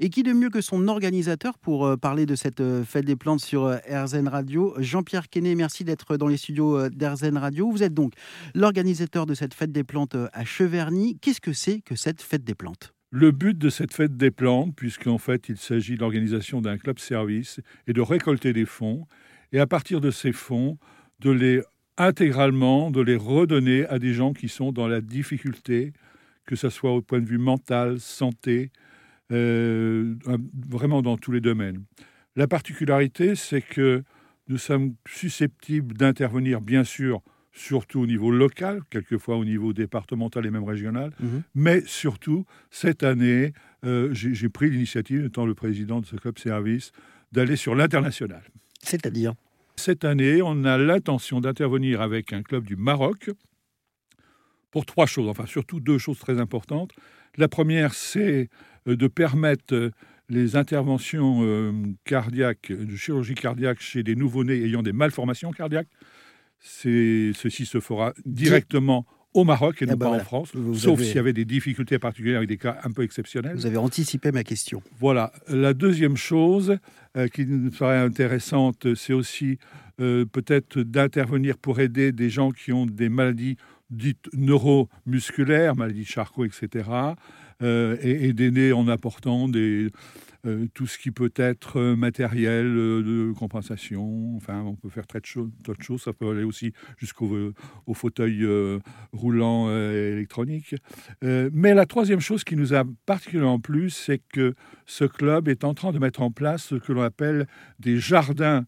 Et qui de mieux que son organisateur pour euh, parler de cette euh, fête des plantes sur euh, RZN Radio Jean-Pierre Quesnet, merci d'être dans les studios d'RZN Radio. Vous êtes donc l'organisateur de cette fête des plantes à Cheverny. Qu'est-ce que c'est que cette fête des plantes? Le but de cette fête des plantes, puisqu'en fait il s'agit de l'organisation d'un club service, est de récolter des fonds et à partir de ces fonds, de les intégralement, de les redonner à des gens qui sont dans la difficulté, que ce soit au point de vue mental, santé, euh, vraiment dans tous les domaines. La particularité, c'est que nous sommes susceptibles d'intervenir, bien sûr, surtout au niveau local, quelquefois au niveau départemental et même régional, mhm. mais surtout, cette année, euh, j'ai pris l'initiative, étant le président de ce club service, d'aller sur l'international. C'est-à-dire? Cette année, on a l'intention d'intervenir avec un club du Maroc pour trois choses, enfin surtout deux choses très importantes. La première, c'est de permettre euh, les interventions euh, cardiaques, de chirurgie cardiaque chez des nouveau-nés ayant des malformations cardiaques. Ceci se fera directement au Maroc et non eh ben pas en France, sauf s'il y avait des difficultés particulières et des cas un peu exceptionnels. Vous avez anticipé ma question. Voilà. La deuxième chose qui nous paraît intéressante, c'est aussi peut-être d'intervenir pour aider des gens qui ont des maladies dites neuromusculaires, maladies de Charcot, etc., euh, et, d'aider en apportant euh, tout ce qui peut être euh, matériel de compensation. Enfin, on peut faire très d'autres choses. Ça peut aller aussi jusqu'au au fauteuil roulant électronique. mais la troisième chose qui nous a particulièrement plu, c'est que ce club est en train de mettre en place ce que l'on appelle des jardins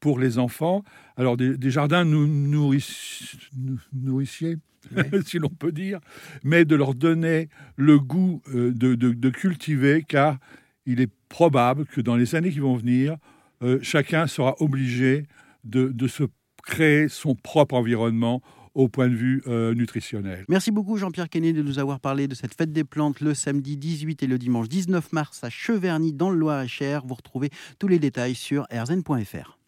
pour les enfants. Alors, des, jardins nous, nourriciers, si l'on peut dire, mais de leur donner le goût euh, de, cultiver, car il est probable que dans les années qui vont venir, euh, chacun sera obligé de, se créer son propre environnement au point de vue euh, nutritionnel. Merci beaucoup Jean-Pierre Kennedy de nous avoir parlé de cette fête des plantes le samedi 18 et le dimanche 19 mars à Cheverny dans le Loir-et-Cher. Vous retrouvez tous les détails sur rzn.fr.